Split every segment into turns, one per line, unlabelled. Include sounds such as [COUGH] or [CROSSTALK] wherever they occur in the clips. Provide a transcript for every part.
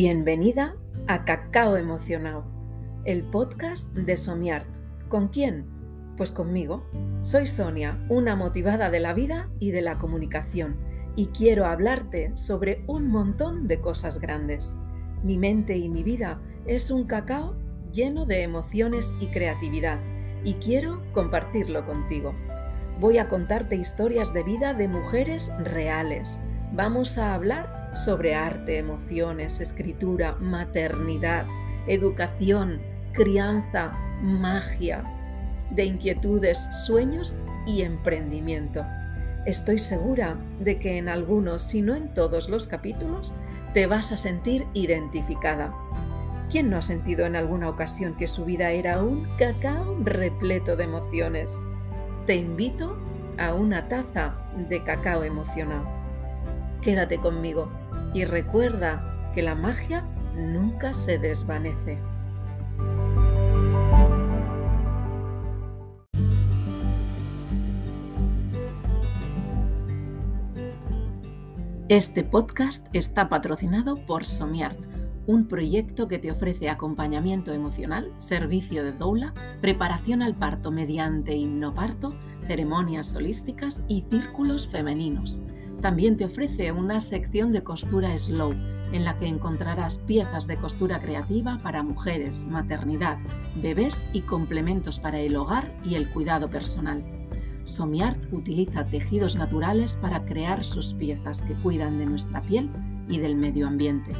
Bienvenida a Cacao Emocionado, el podcast de Somiart. ¿Con quién? Pues conmigo. Soy Sonia, una motivada de la vida y de la comunicación, y quiero hablarte sobre un montón de cosas grandes. Mi mente y mi vida es un cacao lleno de emociones y creatividad, y quiero compartirlo contigo. Voy a contarte historias de vida de mujeres reales. Vamos a hablar sobre arte, emociones, escritura, maternidad, educación, crianza, magia, de inquietudes, sueños y emprendimiento. Estoy segura de que en algunos, si no en todos los capítulos, te vas a sentir identificada. ¿Quién no ha sentido en alguna ocasión que su vida era un cacao repleto de emociones? te invito a una taza de cacao emocional. Quédate conmigo y recuerda que la magia nunca se desvanece. Este podcast está patrocinado por Somiart un proyecto que te ofrece acompañamiento emocional, servicio de doula, preparación al parto mediante hipnoparto, ceremonias holísticas y círculos femeninos. También te ofrece una sección de costura slow, en la que encontrarás piezas de costura creativa para mujeres, maternidad, bebés y complementos para el hogar y el cuidado personal. Somiart utiliza tejidos naturales para crear sus piezas que cuidan de nuestra piel y del medio ambiente.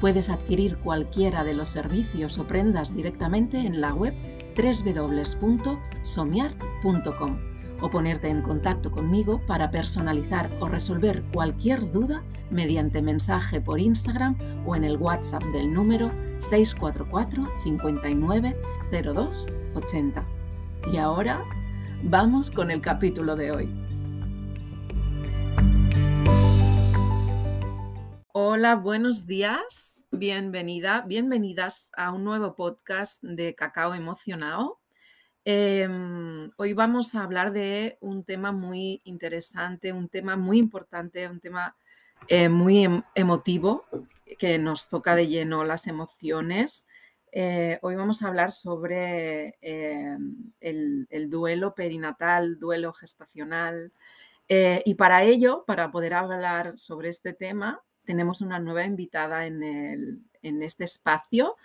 Puedes adquirir cualquiera de los servicios o prendas directamente en la web www.somiart.com o ponerte en contacto conmigo para personalizar o resolver cualquier duda mediante mensaje por Instagram o en el WhatsApp del número 644 59 02 80. Y ahora vamos con el capítulo de hoy. Hola, buenos días, bienvenida, bienvenidas a un nuevo podcast de Cacao Emocionado. Em, hoy vamos a hablar de un tema muy interesante, un tema muy importante, un tema eh, muy em, emotivo que nos toca de lleno las emociones. Eh, hoy vamos a hablar sobre em, el, el, duelo perinatal, duelo gestacional. Eh, y para ello, para poder hablar sobre este tema, tenemos una nueva invitada en, este espacio.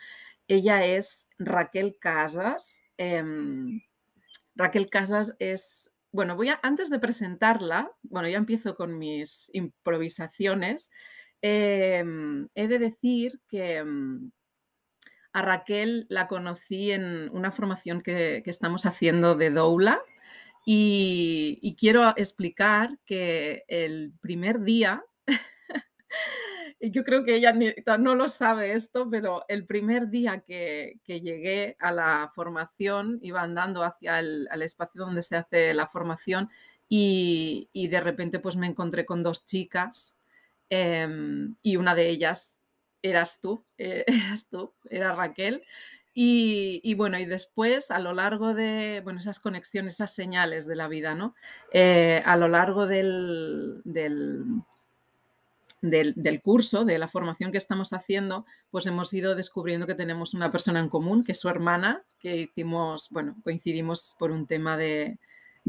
Ella es Raquel Casas. Em, Raquel Casas es, bueno, voy a, antes de presentarla, bueno, ya empiezo con mis improvisaciones. Em, he de decir que em, a Raquel la conocí en una formación que, estamos haciendo de Doula y, y quiero explicar que el primer día y yo creo que ella no lo sabe esto, pero el primer día que, llegué a la formación iba andando hacia el espacio donde se hace la formación y, de repente pues me encontré con dos chicas em, y una de ellas eras tú, [LAUGHS] eh, eras tú, era Raquel. Y, bueno, y después a lo largo de, bueno, esas conexiones, esas señales de la vida, ¿no? Eh, a lo largo del del, curso, de la formación que estamos haciendo, pues hemos ido descubriendo que tenemos una persona en común, que es su hermana, que hicimos, bueno, coincidimos por un tema de,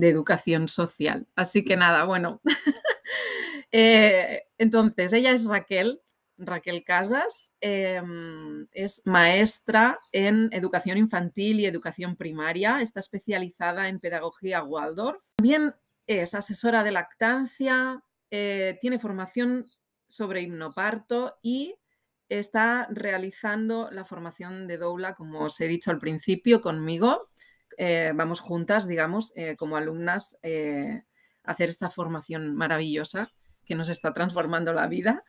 educación social. Así que nada, bueno. [LAUGHS] Eh, entonces, ella es Raquel, Raquel Casas, em, es maestra en educación infantil y educación primaria, está especializada en pedagogía Waldorf. También es asesora de lactancia, eh, tiene formación sobre hipnoparto y está realizando la formación de doula, como os he dicho al principio, conmigo. Eh, vamos juntas, digamos, eh, como alumnas, eh, a hacer esta formación maravillosa que nos está transformando la vida.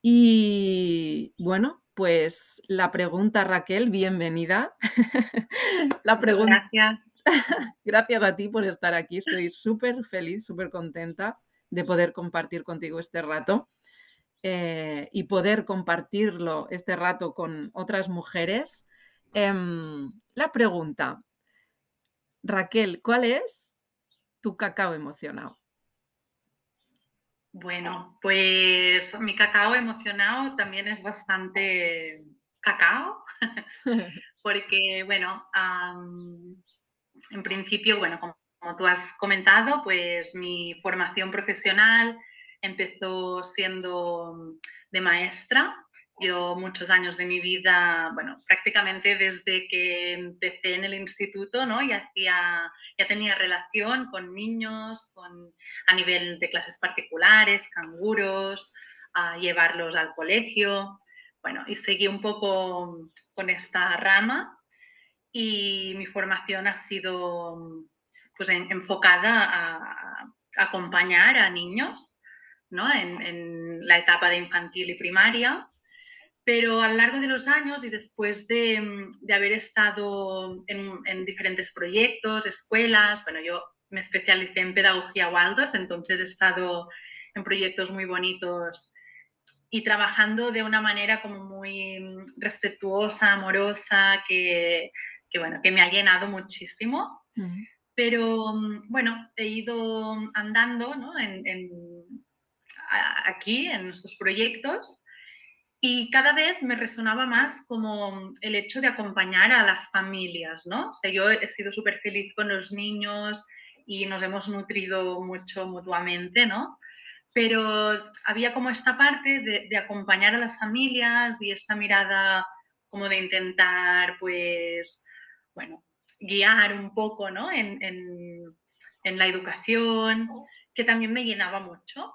Y bueno, pues la pregunta, Raquel, bienvenida. [LAUGHS]
la pregunta. Gracias. [LAUGHS]
Gracias a ti por estar aquí. Estoy súper feliz, súper contenta de poder compartir contigo este rato. Eh, y poder compartirlo este rato con otras mujeres. Em, la pregunta, Raquel, ¿cuál es tu cacao emocionado?
Bueno, pues mi cacao emocionado también es bastante cacao, [LAUGHS] porque, bueno, en principio, bueno, como, tú has comentado, pues mi formación profesional empezó siendo de maestra. Yo muchos años de mi vida, bueno, prácticamente desde que empecé en el instituto, ¿no? Ya, ya, ya tenía relación con niños, con, a nivel de clases particulares, canguros, a llevarlos al colegio, bueno, y seguí un poco con esta rama y mi formación ha sido pues enfocada a, acompañar a niños, ¿no? En, en la etapa de infantil y primaria pero a lo largo de los años y después de, mm, haber estado en, diferentes proyectos, escuelas, bueno, yo me especialicé en pedagogía Waldorf, entonces he estado en proyectos muy bonitos y trabajando de una manera como muy mm, respetuosa, amorosa, que, bueno, que me ha llenado muchísimo. Pero mm, bueno, he ido andando aquí en nuestros proyectos y cada vez me resonaba más como el hecho de acompañar a las familias, ¿no? O sea, yo he sido súper feliz con los niños y nos hemos nutrido mucho mutuamente, ¿no? Pero había como esta parte de, acompañar a las familias y esta mirada como de intentar, pues, bueno, guiar un poco, ¿no? En, la educación, que también me llenaba mucho.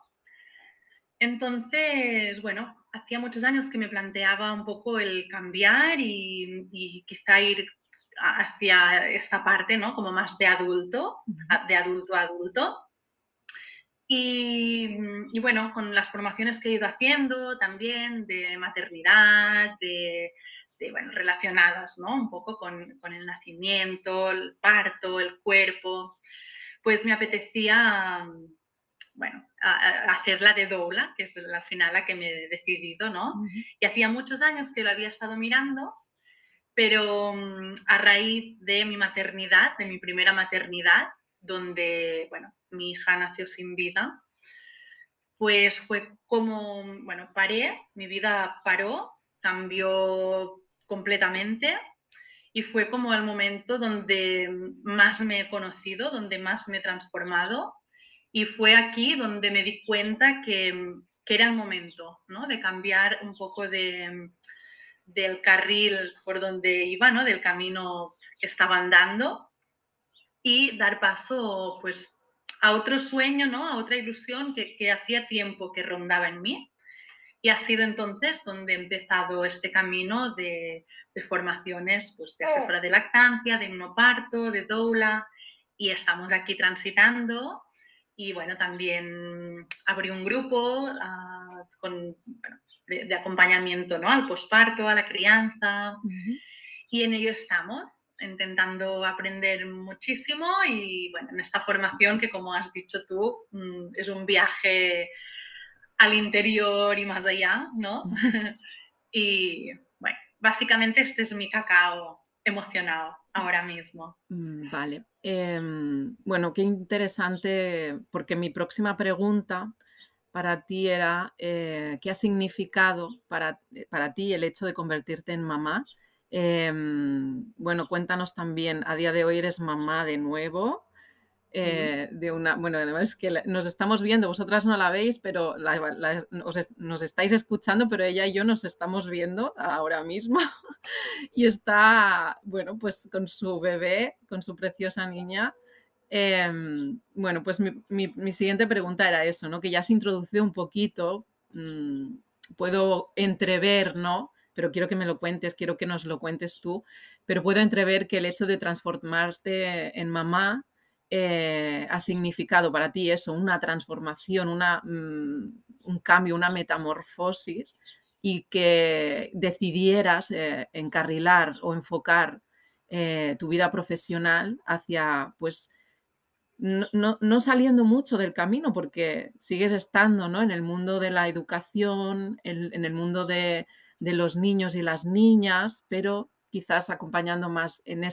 Entonces, bueno, hacía muchos años que me planteaba un poco el cambiar y, quizá ir hacia esta parte, ¿no? Como más de adulto, de adulto a adulto. Y, bueno, con las formaciones que he ido haciendo también de maternidad, de, bueno, relacionadas, ¿no? Un poco con, con, el nacimiento, el parto, el cuerpo, pues me apetecía bueno, a, hacerla de doula, que es la final la que me he decidido, ¿no? Y hacía muchos años que lo había estado mirando, pero mm, a raíz de mi maternidad, de mi primera maternidad, donde, bueno, mi hija nació sin vida, pues fue como, bueno, paré, mi vida paró, cambió completamente y fue como el momento donde más me he conocido, donde más me he transformado y fue aquí donde me di cuenta que, era el momento ¿no? de cambiar un poco de, del carril por donde iba, ¿no? del camino que estaba andando y dar paso pues, a otro sueño, ¿no? a otra ilusión que, que hacía tiempo que rondaba en mí. Y ha sido entonces donde he empezado este camino de, de formaciones pues, de asesora de lactancia, de parto, de doula, y estamos aquí transitando y bueno, también abrí un grupo ah, con, de, acompañamiento ¿no? al posparto, a la crianza. Y en ello estamos, intentando aprender muchísimo y bueno, en esta formación que como has dicho tú, mm, es un viaje al interior y más allá, ¿no? [LAUGHS] y bueno, básicamente este es mi cacao emocionado ahora mismo.
Mm, vale. Em, bueno, qué interesante, porque mi próxima pregunta para ti era eh, qué ha significado para, eh, para, ti el hecho de convertirte en mamá. Em, bueno, cuéntanos también, a día de hoy eres mamá de nuevo. Eh, de una, bueno, además que nos estamos viendo, vosotras no la veis, pero nos estáis escuchando, pero ella y yo nos estamos viendo ahora mismo [LAUGHS] y está, bueno, pues con su bebé, con su preciosa niña. Em, bueno, pues mi, siguiente pregunta era eso, ¿no? Que ya se introducido un poquito, mm, puedo entrever, ¿no? Pero quiero que me lo cuentes, quiero que nos lo cuentes tú, pero puedo entrever que el hecho de transformarte en mamá eh, ha significado para ti eso, una transformación, una, mm, un cambio, una metamorfosis y que decidieras eh, encarrilar o enfocar eh, tu vida profesional hacia, pues, no, saliendo mucho del camino porque sigues estando ¿no? en el mundo de la educación, en, el mundo de, de, los niños y las niñas, pero quizás acompañando más en, en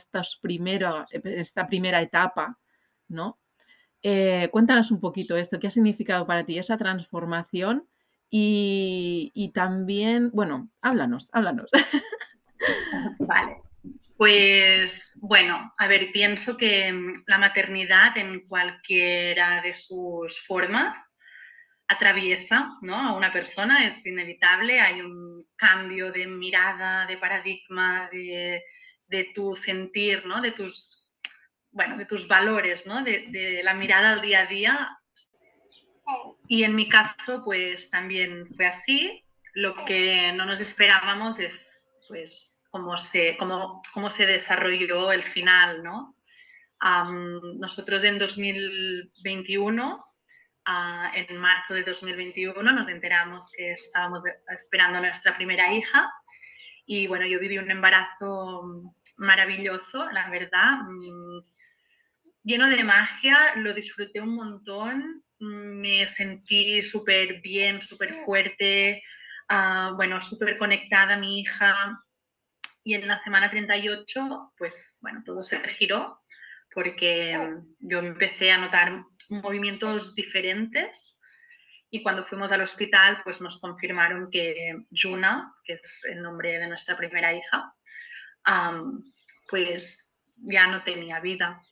esta primera etapa ¿no? Eh, cuéntanos un poquito esto, ¿qué ha significado para ti esa transformación? Y, y también, bueno, háblanos, háblanos. [LAUGHS]
Vale. Pues bueno, a ver, pienso que mm, la maternidad en cualquiera de sus formas atraviesa ¿no? a una persona, es inevitable, hay un cambio de mirada, de paradigma, de, de tu sentir, ¿no? de, tus, bueno, de tus valores, ¿no? de, la mirada al día a día. Y en mi caso, pues también fue así. Lo que no nos esperábamos es, pues, cómo se, cómo, cómo se desarrolló el final, ¿no? nosotros en 2021, ah, en marzo de 2021, nos enteramos que estábamos esperando a nuestra primera hija y bueno, yo viví un embarazo maravilloso, la verdad, mm, lleno de magia, lo disfruté un montón, me sentí súper bien, súper fuerte, ah, bueno, súper conectada a mi hija, y en la semana 38, pues bueno, todo se giró porque yo empecé a notar movimientos diferentes. Y cuando fuimos al hospital, pues nos confirmaron que Juna, que es el nombre de nuestra primera hija, pues ya no tenía vida.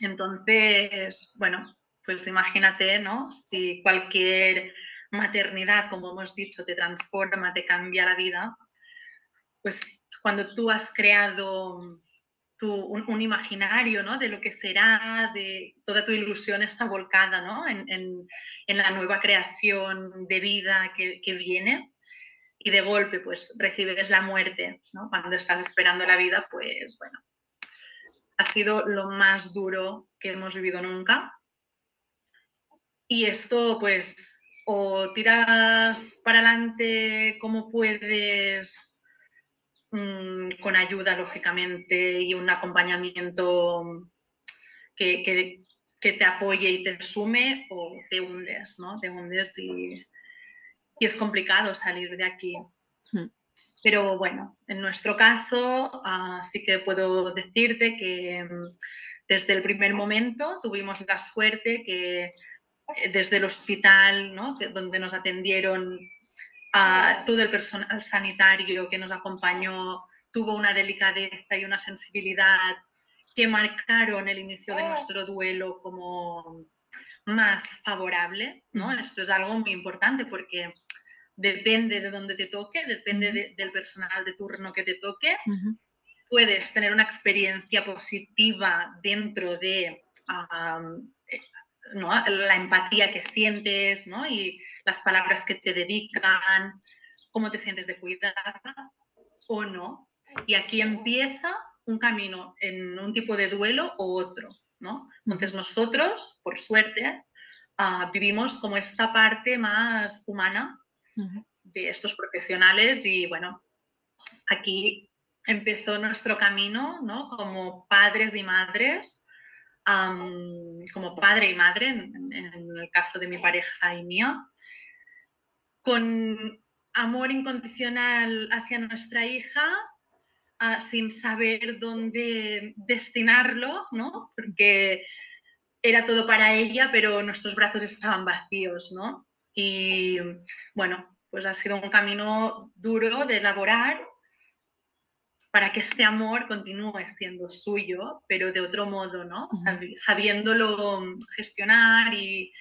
Entonces, bueno, pues imagínate, ¿no? Si cualquier maternidad, como hemos dicho, te transforma, te cambia la vida, pues cuando tú has creado tu, un, imaginario ¿no? de lo que será, de toda tu ilusión está volcada ¿no? en, en, en, la nueva creación de vida que, que, viene y de golpe pues recibes la muerte ¿no? cuando estás esperando la vida, pues bueno, ha sido lo más duro que hemos vivido nunca. Y esto pues o tiras para adelante como puedes Mm, con ayuda, lógicamente, y un acompañamiento que, que, te apoye y te sume, o te hundes, ¿no? Te hundes y, es complicado salir de aquí. Hmm. Pero bueno, en nuestro caso, uh, sí que puedo decirte que mm, desde el primer momento tuvimos la suerte que eh, desde el hospital, ¿no? que, donde nos atendieron a todo el personal sanitario que nos acompañó tuvo una delicadeza y una sensibilidad que marcaron el inicio de nuestro duelo como más favorable, ¿no? Esto es algo muy importante porque depende de dónde te toque, depende del personal de turno que te toque, puedes tener una experiencia positiva dentro de la empatía que sientes ¿no? y las palabras que te dedican, cómo te sientes de cuidada o no. Y aquí empieza un camino en un tipo de duelo o otro. ¿no? Entonces nosotros, por suerte, ah, vivimos como esta parte más humana de estos profesionales y bueno, aquí empezó nuestro camino ¿no? como padres y madres como padre y madre, en, el caso de mi pareja y mía, con amor incondicional hacia nuestra hija, ah, sin saber dónde destinarlo, ¿no? Porque era todo para ella, pero nuestros brazos estaban vacíos, ¿no? Y bueno, pues ha sido un camino duro de elaborar, para que este amor continúe siendo suyo, pero de otro modo, ¿no? Sabiéndolo gestionar y,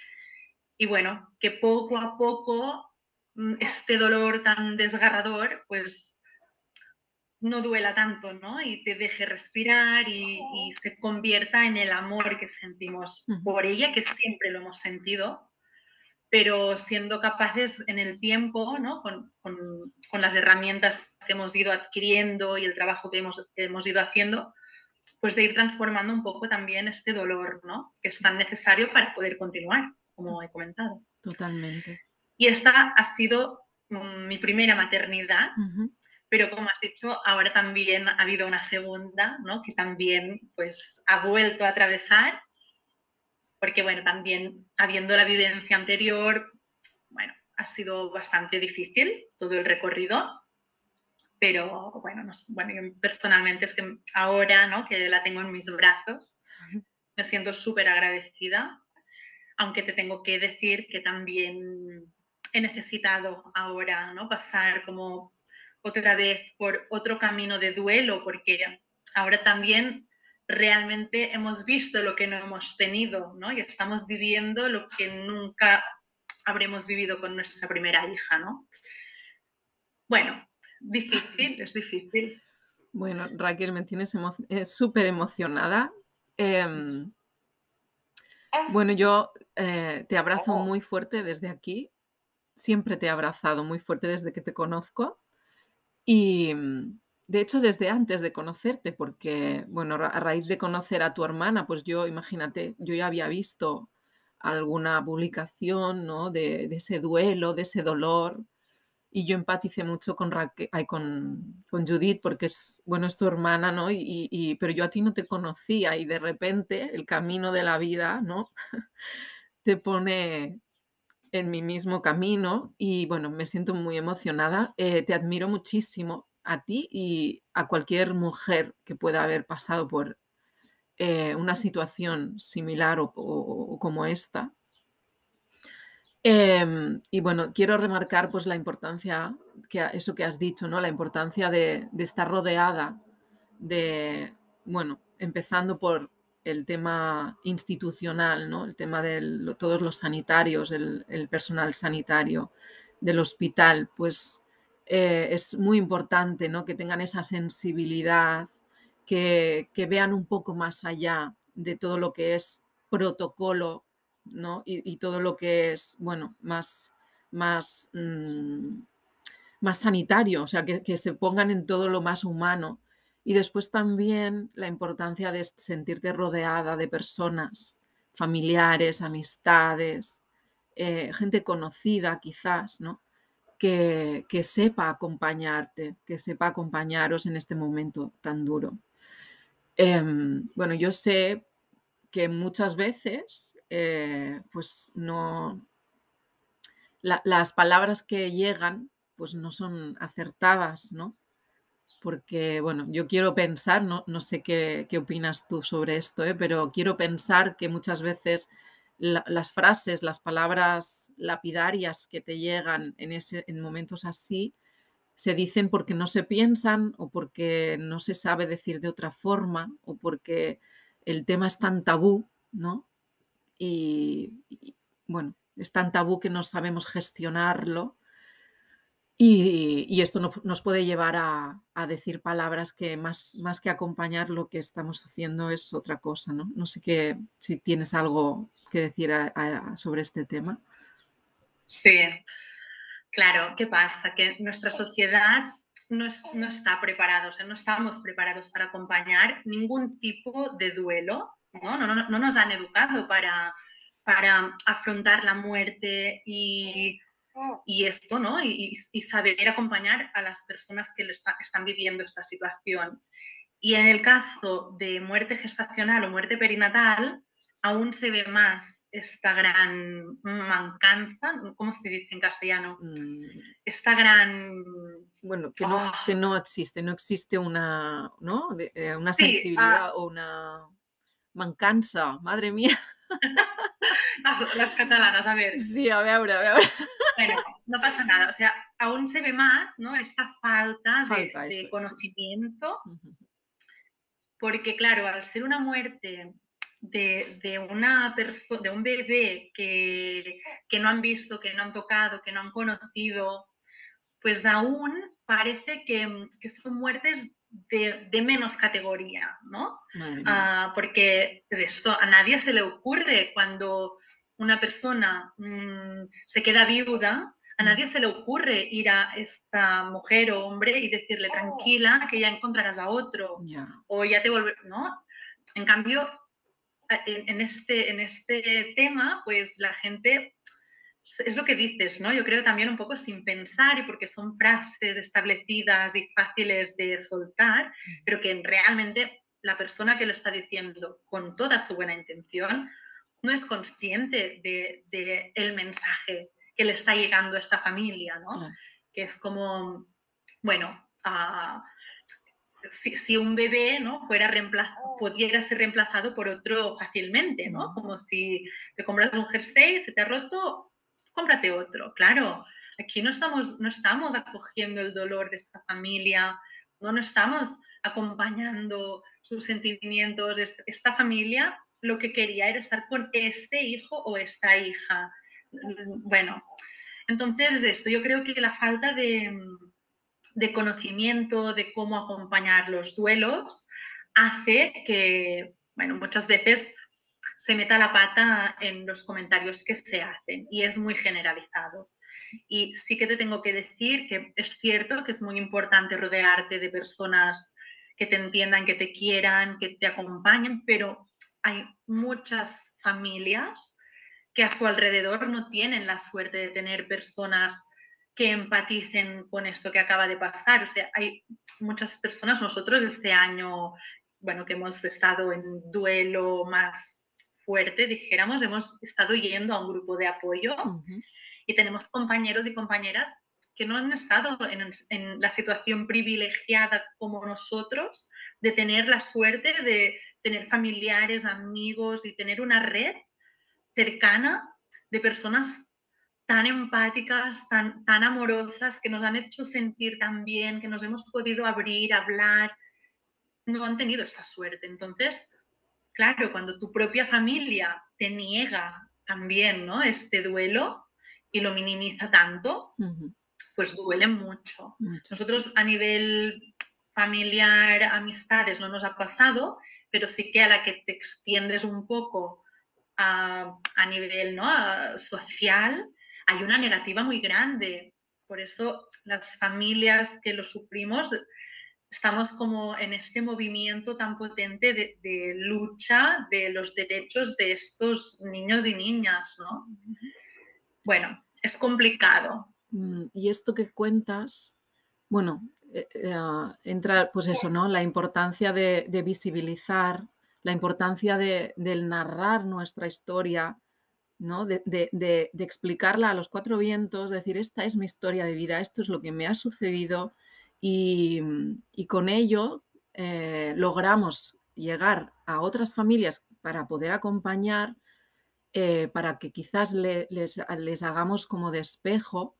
y bueno, que poco a poco mm, este dolor tan desgarrador, pues no duela tanto, ¿no? Y te deje respirar y, y se convierta en el amor que sentimos por ella, que siempre lo hemos sentido, pero siendo capaces en el tiempo, ¿no? con, con, con, las herramientas que hemos ido adquiriendo y el trabajo que hemos, que hemos, ido haciendo, pues de ir transformando un poco también este dolor, ¿no? que es tan necesario para poder continuar, como he comentado.
Totalmente.
Y esta ha sido mm, mi primera maternidad, uh -huh. pero como has dicho, ahora también ha habido una segunda, ¿no? que también pues, ha vuelto a atravesar porque bueno, también habiendo la vivencia anterior, bueno, ha sido bastante difícil todo el recorrido, pero bueno, no, bueno personalmente es que ahora, ¿no? Que la tengo en mis brazos, me siento súper agradecida, aunque te tengo que decir que también he necesitado ahora ¿no? pasar como otra vez por otro camino de duelo, porque ahora también realmente hemos visto lo que no hemos tenido, ¿no? Y estamos viviendo lo que nunca habremos vivido con nuestra primera hija, ¿no? Bueno, difícil, es difícil.
Bueno, Raquel, me tienes súper emocionada. Em, bueno, yo eh, te abrazo muy fuerte desde aquí. Siempre te he abrazado muy fuerte desde que te conozco. Y de hecho, desde antes de conocerte, porque, bueno, a raíz de conocer a tu hermana, pues yo, imagínate, yo ya había visto alguna publicación, ¿no? De, ese duelo, de ese dolor. Y yo empaticé mucho con, con, con, Judith porque es, bueno, es tu hermana, ¿no? Pero yo a ti no te conocía y de repente el camino de la vida, ¿no? [LAUGHS] te pone en mi mismo camino y bueno, me siento muy emocionada. Eh, te admiro muchísimo a ti y a cualquier mujer que pueda haber pasado por eh, una situación similar o, como esta. Em, y bueno, quiero remarcar pues la importancia, que eso que has dicho, ¿no? La importancia de, estar rodeada de, bueno, empezando por el tema institucional, ¿no? El tema de todos los sanitarios, el, el, personal sanitario del hospital, pues eh, es muy importante ¿no? que tengan esa sensibilidad, que, vean un poco más allá de todo lo que es protocolo ¿no? y, todo lo que es bueno, más, más, mm, más sanitario, o sea, que, que se pongan en todo lo más humano. Y después también la importancia de sentirte rodeada de personas, familiares, amistades, eh, gente conocida quizás, ¿no? Que, sepa acompañarte, que sepa acompañaros en este momento tan duro. Em, bueno, yo sé que muchas veces, eh, pues no, las palabras que llegan, pues no son acertadas, ¿no? Porque, bueno, yo quiero pensar, no, no sé qué, qué, opinas tú sobre esto, ¿eh? pero quiero pensar que muchas veces las frases, las palabras lapidarias que te llegan en, ese, en momentos así, se dicen porque no se piensan o porque no se sabe decir de otra forma o porque el tema es tan tabú, ¿no? y bueno, es tan tabú que no sabemos gestionarlo y, esto nos puede llevar a, decir palabras que más, más que acompañar lo que estamos haciendo es otra cosa, ¿no? No sé qué, si tienes algo que decir sobre este tema.
Sí, claro, ¿qué pasa? Que nuestra sociedad no, está preparada, o sea, no estamos preparados para acompañar ningún tipo de duelo, ¿no? No, no, no nos han educado para, para afrontar la muerte y y esto, ¿no? Y, saber acompañar a las personas que están viviendo esta situación. Y en el caso de muerte gestacional o muerte perinatal, aún se ve más esta gran mancanza, ¿cómo se dice en castellano? Mm. Esta gran...
Bueno, que no, ah. que no existe, no existe una, ¿no? Eh, una sensibilidad ah. o una mancanza, madre mía. [LAUGHS]
las, catalanas, a ver.
Sí, a ver, a ver.
Bueno, no pasa nada. O sea, aún se ve más, ¿no? Esta falta, de, conocimiento. Porque, claro, al ser una muerte de, una persona, de un bebé que, no han visto, que no han tocado, que no han conocido, pues aún parece que, son muertes de, menos categoría, ¿no? Ah, porque esto a nadie se le ocurre cuando una persona mm, se queda viuda, a mm. nadie se le ocurre ir a esta mujer o hombre y decirle oh. tranquila que ya encontrarás a otro o ya te volverás, ¿no? En cambio, en, este, en este tema, pues la gente es lo que dices, ¿no? Yo creo también un poco sin pensar y porque son frases establecidas y fáciles de soltar, mm. pero que realmente la persona que lo está diciendo con toda su buena intención no es consciente del de, el mensaje que le está llegando a esta familia, ¿no? Que es como, bueno, si, un bebé ¿no? fuera pudiera ser reemplazado por otro fácilmente, ¿no? Como si te compras un jersey, se te ha roto, cómprate otro. Claro, aquí no estamos, no estamos acogiendo el dolor de esta familia, no, no estamos acompañando sus sentimientos. Esta familia lo que quería era estar con este hijo o esta hija. Bueno, entonces esto, yo creo que la falta de, de conocimiento de cómo acompañar los duelos hace que, bueno, muchas veces se meta la pata en los comentarios que se hacen y es muy generalizado. Y sí que te tengo que decir que es cierto que es muy importante rodearte de personas que te entiendan, que te quieran, que te acompañen, pero hay muchas familias que a su alrededor no tienen la suerte de tener personas que empaticen con esto que acaba de pasar. O sea, hay muchas personas, nosotros este año, bueno, que hemos estado en duelo más fuerte, dijéramos, hemos estado yendo a un grupo de apoyo y tenemos compañeros y compañeras que no han estado en, en, la situación privilegiada como nosotros, de tener la suerte de tener familiares, amigos y tener una red cercana de personas tan empáticas, tan, tan amorosas, que nos han hecho sentir tan bien, que nos hemos podido abrir, hablar, no han tenido esa suerte. Entonces, claro, cuando tu propia familia te niega también ¿no? este duelo y lo minimiza tanto, pues duele mucho. Nosotros a nivel familiar, amistades, no nos ha pasado, pero sí que a la que te extiendes un poco a, a nivel ¿no? social, hay una negativa muy grande. Por eso las familias que lo sufrimos estamos como en este movimiento tan potente de, lucha de los derechos de estos niños y niñas, ¿no? Bueno, es complicado.
Mm, y esto que cuentas, bueno, eh, eh, entra pues eso, ¿no? La importancia de, visibilizar, la importancia de, del narrar nuestra historia, de, explicarla a los cuatro vientos, decir, esta es mi historia de vida, esto es lo que me ha sucedido y, con ello eh, logramos llegar a otras familias para poder acompañar, para que quizás les, hagamos como despejo,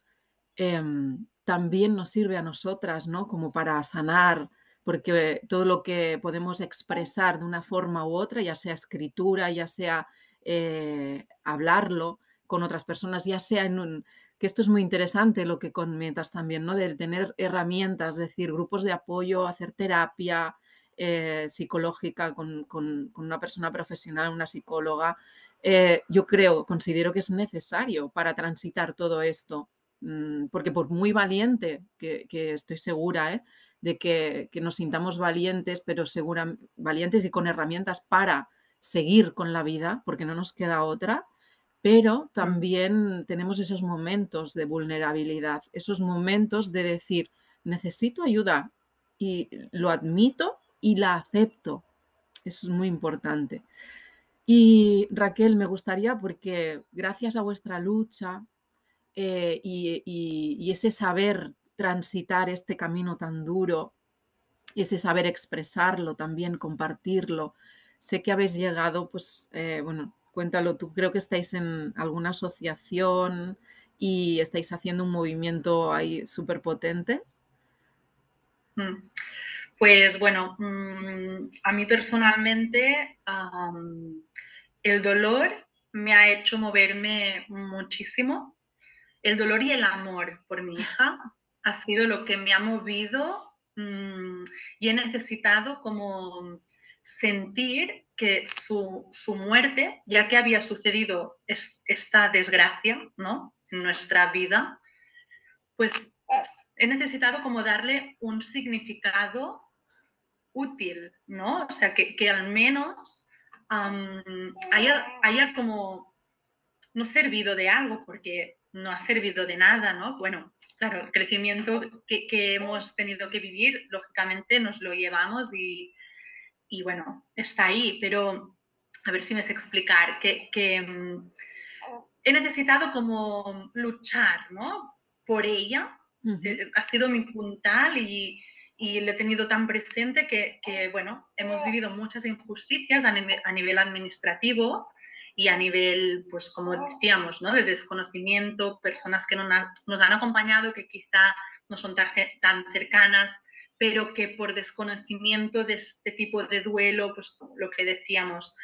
em, también nos sirve a nosotras, ¿no? Como para sanar, porque todo lo que podemos expresar de una forma u otra, ya sea escritura, ya sea eh, hablarlo con otras personas, ya sea en un, que esto es muy interesante lo que comentas también, ¿no? De tener herramientas, es decir, grupos de apoyo, hacer terapia eh, psicológica con, una persona profesional, una psicóloga. Eh, yo creo, considero que es necesario para transitar todo esto, porque por muy valiente que, estoy segura de que, que, nos sintamos valientes, pero segura, valientes y con herramientas para seguir con la vida, porque no nos queda otra, pero también tenemos esos momentos de vulnerabilidad, esos momentos de decir, necesito ayuda y lo admito y la acepto. Eso es muy importante. Y Raquel, me gustaría, porque gracias a vuestra lucha eh, y, ese saber transitar este camino tan duro, ese saber expresarlo también, compartirlo, sé que habéis llegado, pues, eh, bueno, cuéntalo tú, creo que estáis en alguna asociación y estáis haciendo un movimiento ahí súper potente.
Mm. Pues bueno, mm, a mí personalmente el dolor me ha hecho moverme muchísimo. El dolor y el amor por mi hija ha sido lo que me ha movido mm, y he necesitado como sentir que su, muerte, ya que había sucedido esta desgracia ¿no? en nuestra vida, pues he necesitado como darle un significado útil, ¿no? O sea, que, al menos haya, haya, como no servido de algo, porque no ha servido de nada, ¿no? Bueno, claro, el crecimiento que, que hemos tenido que vivir, lógicamente nos lo llevamos y, y bueno, está ahí, pero a ver si me sé explicar, que, mm, he necesitado como luchar, ¿no? Por ella, eh, ha sido mi puntal y, y lo he tenido tan presente que, bueno, hemos vivido muchas injusticias a nivel, administrativo y a nivel, pues como decíamos, ¿no? de desconocimiento, personas que no nos han acompañado, que quizá no son tan, tan cercanas, pero que por desconocimiento de este tipo de duelo, pues lo que decíamos,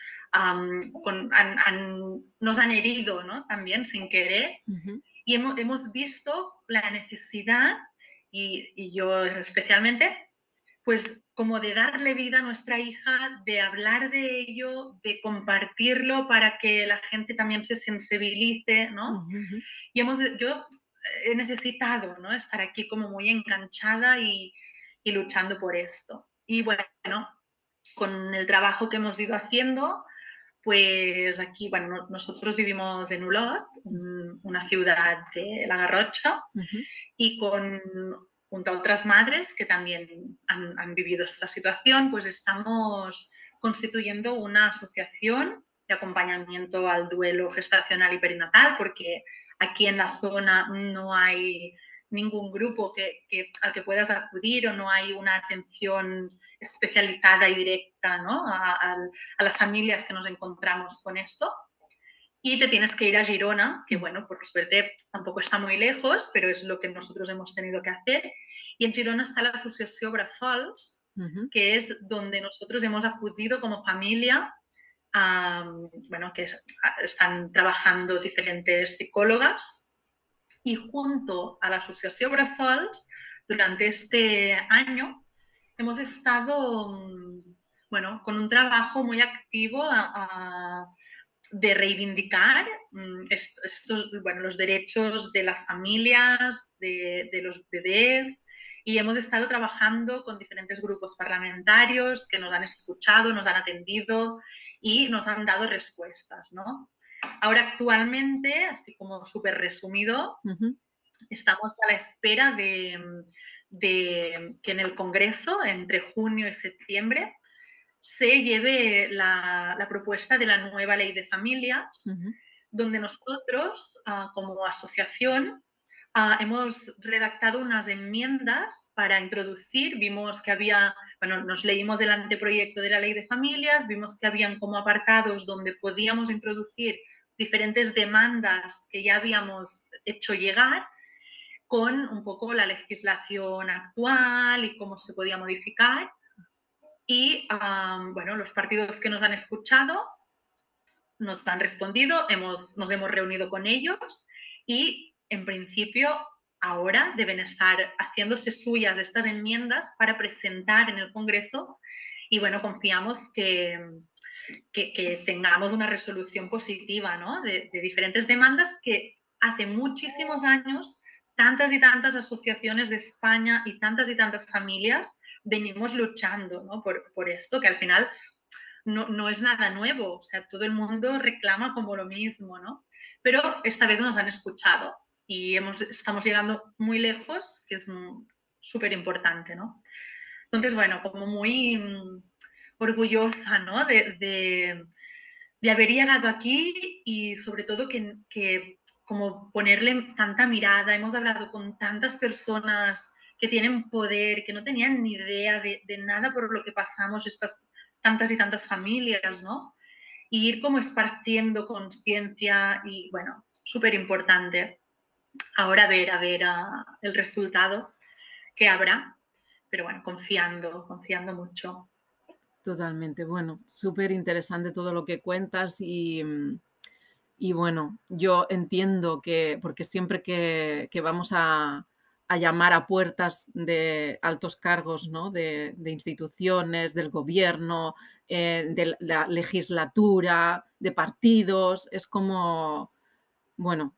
nos han herido ¿no? también sin querer. Y hemos, hemos, visto la necesidad y, yo especialmente, pues como de darle vida a nuestra hija, de hablar de ello, de compartirlo para que la gente también se sensibilice, ¿no? Y hemos, yo he necesitado, ¿no? Estar aquí como muy enganchada y, y luchando por esto. Y bueno, con el trabajo que hemos ido haciendo, pues aquí, bueno, nosotros vivimos en Ulot, una ciudad de La Garrocha, y con, junto a otras madres que también han, vivido esta situación, pues estamos constituyendo una asociación de acompañamiento al duelo gestacional y perinatal, porque aquí en la zona no hay ningún grupo al que puedas acudir o no hay una atención especializada y directa ¿no? a, las familias que nos encontramos con esto. Y te tienes que ir a Girona, que bueno, por suerte tampoco está muy lejos, pero es lo que nosotros hemos tenido que hacer. Y en Girona está la Asociación Brasols, que es donde nosotros hemos acudido como familia, bueno, que están trabajando diferentes psicólogas. Y junto a la Asociación Brasols, durante este año, hemos estado, mm, bueno, con un trabajo muy activo de reivindicar mm, estos, bueno, los derechos de las familias, de, los bebés, y hemos estado trabajando con diferentes grupos parlamentarios que nos han escuchado, nos han atendido y nos han dado respuestas, ¿no? Ahora actualmente, así como súper resumido, estamos a la espera de, de que en el Congreso, entre junio y septiembre, se lleve la, propuesta de la nueva ley de familias, donde nosotros, ah, como asociación, ah, hemos redactado unas enmiendas para introducir, vimos que había, bueno, nos leímos el anteproyecto de la ley de familias, vimos que habían como apartados donde podíamos introducir diferentes demandas que ya habíamos hecho llegar con un poco la legislación actual y cómo se podía modificar. Y bueno, los partidos que nos han escuchado nos han respondido, hemos, nos hemos reunido con ellos y en principio ahora deben estar haciéndose suyas estas enmiendas para presentar en el Congreso y bueno, confiamos que, que, tengamos una resolución positiva ¿no? de, de diferentes demandas que hace muchísimos años tantas y tantas asociaciones de España y tantas y tantas familias venimos luchando ¿no? por, por, esto, que al final no, no, es nada nuevo, o sea, todo el mundo reclama como lo mismo, ¿no? Pero esta vez nos han escuchado y hemos, estamos llegando muy lejos, que es súper importante, ¿no? Entonces, bueno, como muy mm, orgullosa, ¿no? De, de, de, haber llegado aquí y sobre todo que, que como ponerle tanta mirada, hemos hablado con tantas personas que tienen poder, que no tenían ni idea de, nada por lo que pasamos estas tantas y tantas familias, ¿no? Y ir como esparciendo conciencia y bueno, súper importante. Ahora ver, a ver el resultado que habrá, pero bueno, confiando, confiando mucho.
Totalmente, bueno, súper interesante todo lo que cuentas y mm, y bueno, yo entiendo que, porque siempre que, vamos a, llamar a puertas de altos cargos, ¿no? de, instituciones, del gobierno, eh, de la legislatura, de partidos, es como, bueno,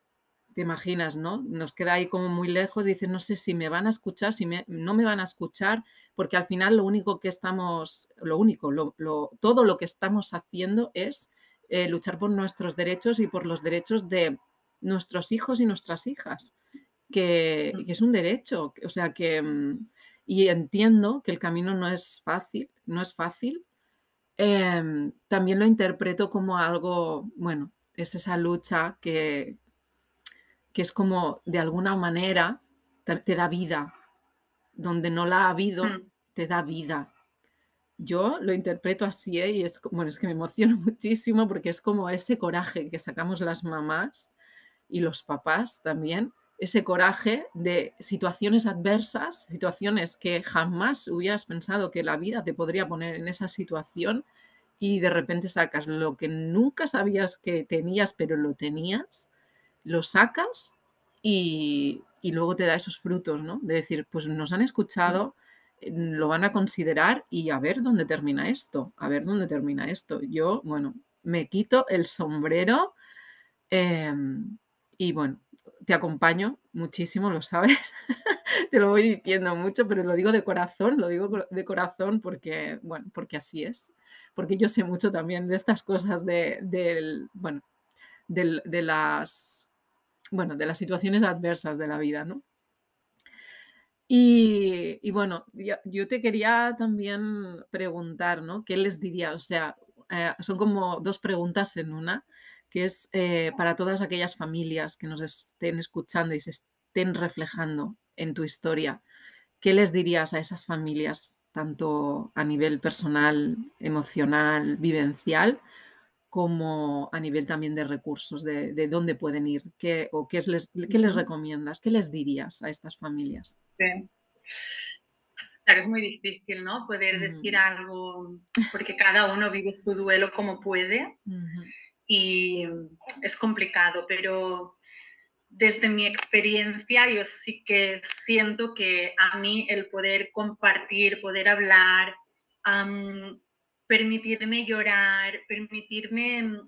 te imaginas, ¿no? Nos queda ahí como muy lejos, dices, no sé si me van a escuchar, si no me van a escuchar, porque al final lo único que estamos, lo único, todo lo que estamos haciendo es eh, luchar por nuestros derechos y por los derechos de nuestros hijos y nuestras hijas, que, es un derecho. O sea que, mm, y entiendo que el camino no es fácil, no es fácil. Em, también lo interpreto como algo, bueno, es esa lucha que, que es como de alguna manera te, da vida, donde no la ha habido,
Mm.
te da vida. Yo lo interpreto así, ¿eh? y es, bueno, es que me emociono [LAUGHS] muchísimo porque es como ese coraje que sacamos las mamás y los papás también, ese coraje de situaciones adversas, situaciones que jamás hubieras pensado que la vida te podría poner en esa situación y de repente sacas lo que nunca sabías que tenías, pero lo tenías, lo sacas y, y luego te da esos frutos, ¿no? De decir, pues nos han escuchado, lo van a considerar y a ver dónde termina esto, a ver dónde termina esto. Yo, bueno, me quito el sombrero em, y bueno, te acompaño muchísimo, lo sabes. [LAUGHS] Te lo voy diciendo mucho, pero lo digo de corazón, lo digo de corazón porque, bueno, porque así es. Porque yo sé mucho también de estas cosas de, bueno, de las, bueno, de las situaciones adversas de la vida, ¿no? Y, y bueno, yo, te quería también preguntar, ¿no? ¿Qué les dirías? O sea, eh, son como dos preguntas en una, que es eh, para todas aquellas familias que nos estén escuchando y se estén reflejando en tu historia, ¿qué les dirías a esas familias, tanto a nivel personal, emocional, vivencial, como a nivel también de recursos, de, de dónde pueden ir? ¿Qué, o qué, es les, qué les recomiendas? ¿Qué les dirías a estas familias?
Sí. Claro, es muy difícil, ¿no? Poder decir algo, porque cada uno vive su duelo como puede. Y es complicado, pero desde mi experiencia yo sí que siento que a mí el poder compartir, poder hablar, permitirme llorar, permitirme,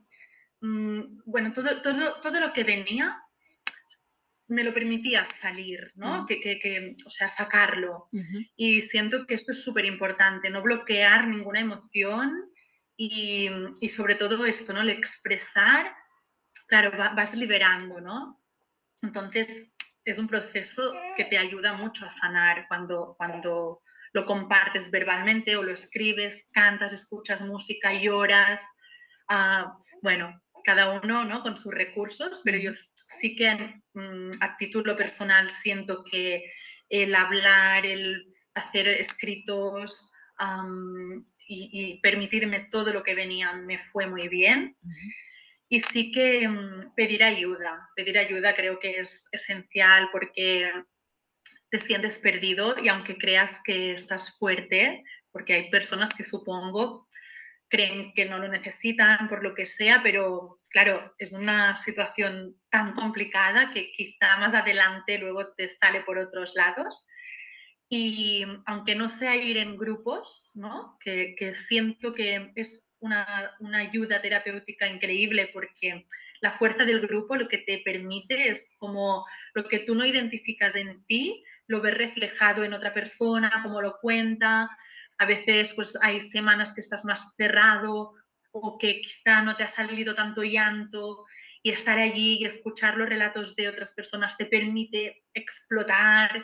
mm, bueno, todo, todo, todo lo que venía me lo permitía salir, ¿no?
Mm.
Que, que, que, o sea, sacarlo. Y siento que esto es súper importante, no bloquear ninguna emoción y, y sobre todo esto, ¿no? El expresar, claro, va- vas liberando, ¿no? Entonces, es un proceso que te ayuda mucho a sanar cuando, cuando lo compartes verbalmente o lo escribes, cantas, escuchas música, lloras. Ah, bueno, cada uno ¿no? con sus recursos, pero yo sí que mm, a título personal siento que el hablar, el hacer escritos am, y, y permitirme todo lo que venía me fue muy bien. Y sí que mm, pedir ayuda, pedir ayuda creo que es esencial porque te sientes perdido y aunque creas que estás fuerte, porque hay personas que supongo creen que no lo necesitan por lo que sea, pero claro, es una situación tan complicada que quizá más adelante luego te sale por otros lados. Y aunque no sea ir en grupos, ¿no? que, que siento que es una, una, ayuda terapéutica increíble porque la fuerza del grupo lo que te permite es como lo que tú no identificas en ti, lo ves reflejado en otra persona, como lo cuenta. A veces pues hay semanas que estás más cerrado o que quizá no te ha salido tanto llanto y estar allí y escuchar los relatos de otras personas te permite explotar,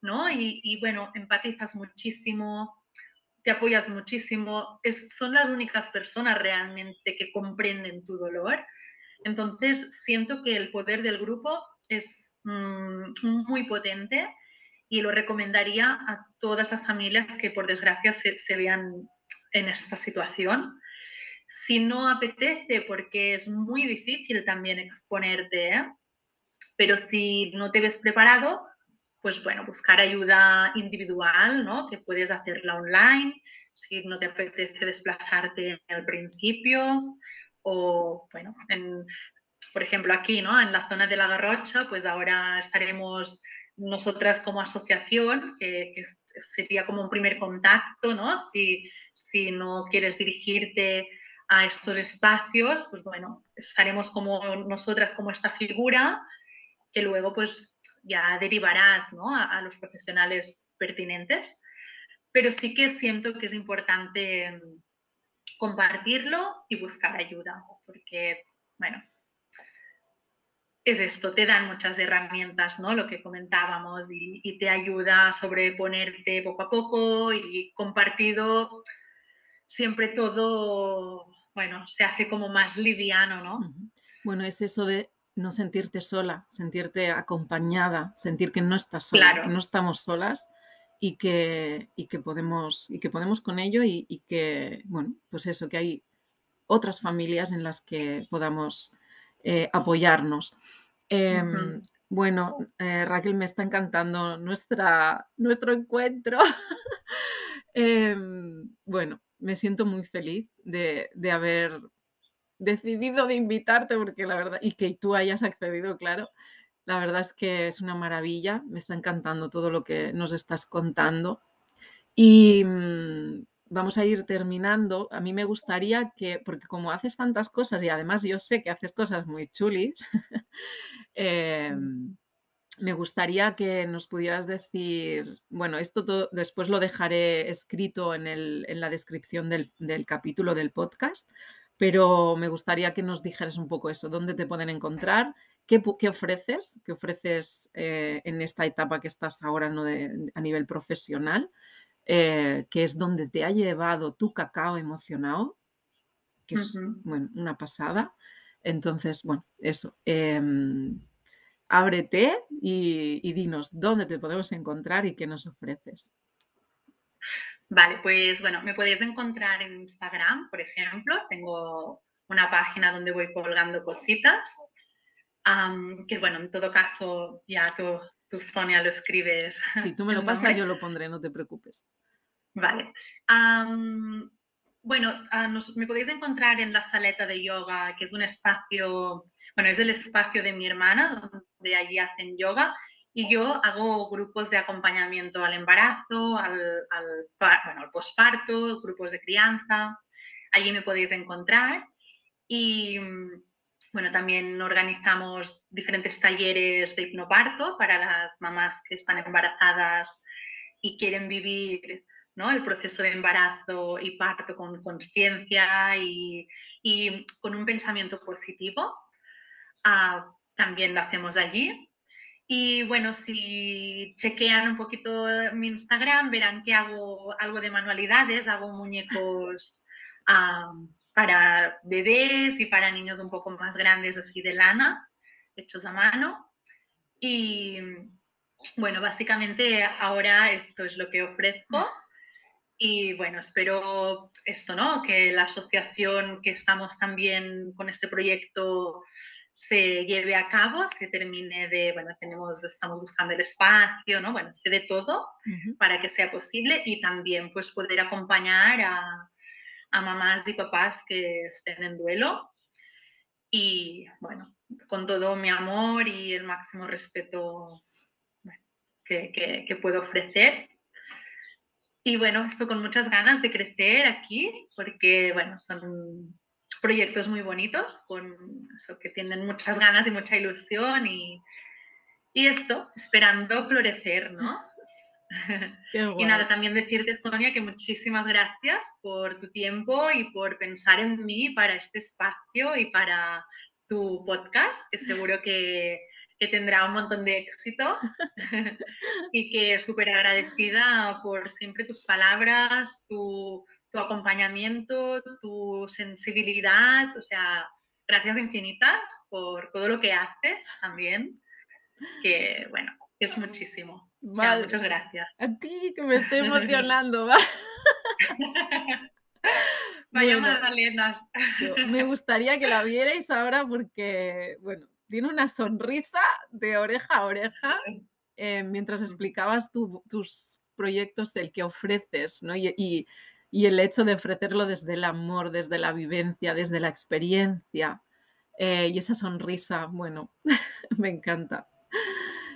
¿no? Y, bueno, empatizas muchísimo, te apoyas muchísimo, es, son las únicas personas realmente que comprenden tu dolor. Entonces, siento que el poder del grupo es mmm, muy potente y lo recomendaría a todas las familias que por desgracia se, se vean en esta situación. Si no apetece, porque es muy difícil también exponerte, ¿eh? pero si no te ves preparado, pues bueno, buscar ayuda individual, ¿no? Que puedes hacerla online, si no te apetece desplazarte al principio, o bueno, en, por ejemplo aquí, ¿no? En la zona de la Garrocha, pues ahora estaremos nosotras como asociación, que, que sería como un primer contacto, ¿no? Si, si no quieres dirigirte a estos espacios, pues bueno, estaremos como nosotras como esta figura que luego pues ya derivarás ¿no? a, los profesionales pertinentes. Pero sí que siento que es importante compartirlo y buscar ayuda, porque, bueno, es esto, te dan muchas herramientas, ¿no? Lo que comentábamos, y, y te ayuda a sobreponerte poco a poco y compartido siempre todo, bueno, se hace como más liviano, ¿no?
Bueno, es eso de no sentirte sola, sentirte acompañada, sentir que no estás sola,
claro.
que no estamos solas y que, y que, podemos, y que podemos con ello y, y, que, bueno, pues eso, que hay otras familias en las que podamos eh, apoyarnos. Eh, uh -huh. Bueno, eh, Raquel, me está encantando nuestra, nuestro encuentro. [LAUGHS] Em, bueno, me siento muy feliz de, de haber decidido de invitarte porque la verdad, y que tú hayas accedido, claro, la verdad es que es una maravilla, me está encantando todo lo que nos estás contando. Y mmm, vamos a ir terminando. A mí me gustaría que, porque como haces tantas cosas y además yo sé que haces cosas muy chulis, [LAUGHS] eh, me gustaría que nos pudieras decir, bueno, esto todo, después lo dejaré escrito en, el, en la descripción del, del, capítulo del podcast, pero me gustaría que nos dijeras un poco eso, dónde te pueden encontrar, ¿Qué, qué, ofreces? ¿Qué ofreces eh, en esta etapa que estás ahora ¿no? de, a nivel profesional? Eh, que es donde te ha llevado tu cacao emocionado, que es uh -huh. bueno, una pasada. Entonces, bueno, eso. Eh, ábrete y, y dinos dónde te podemos encontrar y qué nos ofreces.
Vale, pues bueno, me podéis encontrar en Instagram, por ejemplo. Tengo una página donde voy colgando cositas. Um, que bueno, en todo caso, ya tú, tú, Sonia, lo escribes.
Si tú me [LAUGHS] lo pasas, yo lo pondré, no te preocupes.
Vale. Um, bueno, uh, nos, me podéis encontrar en la saleta de yoga, que es un espacio, bueno, es el espacio de mi hermana, donde allí hacen yoga, y yo hago grupos de acompañamiento al embarazo, al, al, bueno, posparto, grupos de crianza. Allí me podéis encontrar. Y bueno, también organizamos diferentes talleres de hipnoparto para las mamás que están embarazadas y quieren vivir ¿no? el proceso de embarazo y parto con conciencia y, y, con un pensamiento positivo. Uh, también lo hacemos allí. Y bueno, si chequean un poquito mi Instagram, verán que hago algo de manualidades, hago muñecos uh, para bebés y para niños un poco más grandes, así de lana, hechos a mano. Y bueno, básicamente ahora esto es lo que ofrezco. Y bueno, espero esto, ¿no? Que la asociación que estamos también con este proyecto se lleve a cabo, se termine de, bueno, tenemos, estamos buscando el espacio, ¿no? Bueno, se de todo uh -huh. para que sea posible y también pues poder acompañar a, a mamás y papás que estén en duelo. Y bueno, con todo mi amor y el máximo respeto bueno, que, que, que puedo ofrecer. Y bueno, esto con muchas ganas de crecer aquí, porque bueno, son proyectos muy bonitos, con eso que tienen muchas ganas y mucha ilusión y, y esto, esperando florecer, ¿no? [LAUGHS] y nada, también decirte, Sonia, que muchísimas gracias por tu tiempo y por pensar en mí para este espacio y para tu podcast, que seguro que, que tendrá un montón de éxito [LAUGHS] y que súper agradecida por siempre tus palabras, tu, tu acompañamiento, tu sensibilidad, o sea, gracias infinitas por todo lo que haces también, que bueno, es muchísimo. Vale. muchas gracias.
A ti, que me estoy emocionando. ¿va? [LAUGHS]
Vaya bueno.
Me gustaría que la vierais ahora porque, bueno, tiene una sonrisa de oreja a oreja eh, mientras explicabas tu, tus proyectos, el que ofreces, ¿no? Y, y, y, el hecho de ofrecerlo desde el amor, desde la vivencia, desde la experiencia. Eh, y esa sonrisa, bueno, [LAUGHS] me encanta.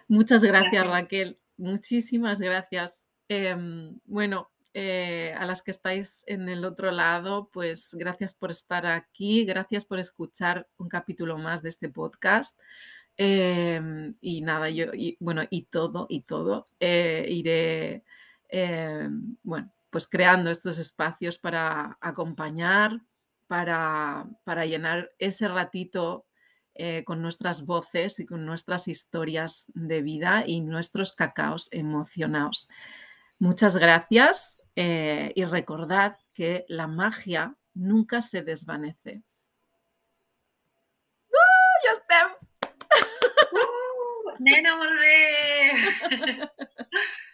Muchas gracias, gracias. Raquel. Muchísimas gracias. Eh, bueno, eh, a las que estáis en el otro lado, pues gracias por estar aquí, gracias por escuchar un capítulo más de este podcast. Eh, y nada, yo, y, bueno, y todo, y todo, eh, iré, bueno, pues creando estos espacios para acompañar, para, para llenar ese ratito eh, con nuestras voces y con nuestras historias de vida y nuestros cacaos emocionados. Muchas gracias eh, y recordad que la magia nunca se desvanece.
¡Uh! Uh, nena, molt [LAUGHS]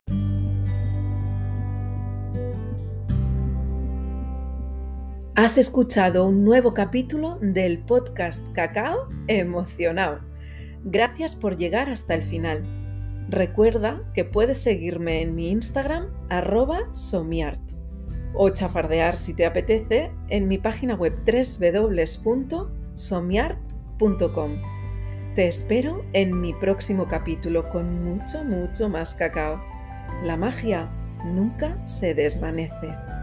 Has escuchado un nuevo capítulo del podcast Cacao Emocionado. Gracias por llegar hasta el final. Recuerda que puedes seguirme en mi Instagram arroba somiart o chafardear si te apetece en mi página web www.somiart.com. Te espero en mi próximo capítulo con mucho, mucho más cacao. La magia nunca se desvanece.